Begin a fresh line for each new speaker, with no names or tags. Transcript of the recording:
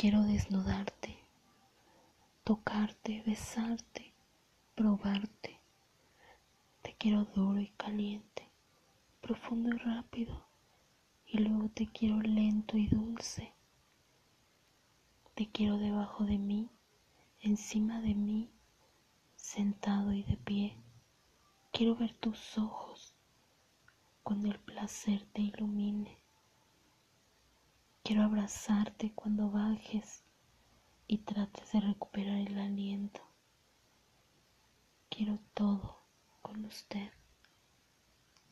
Quiero desnudarte, tocarte, besarte, probarte. Te quiero duro y caliente, profundo y rápido, y luego te quiero lento y dulce. Te quiero debajo de mí, encima de mí, sentado y de pie. Quiero ver tus ojos cuando el placer te ilumine. Quiero abrazarte cuando bajes y trates de recuperar el aliento. Quiero todo con usted.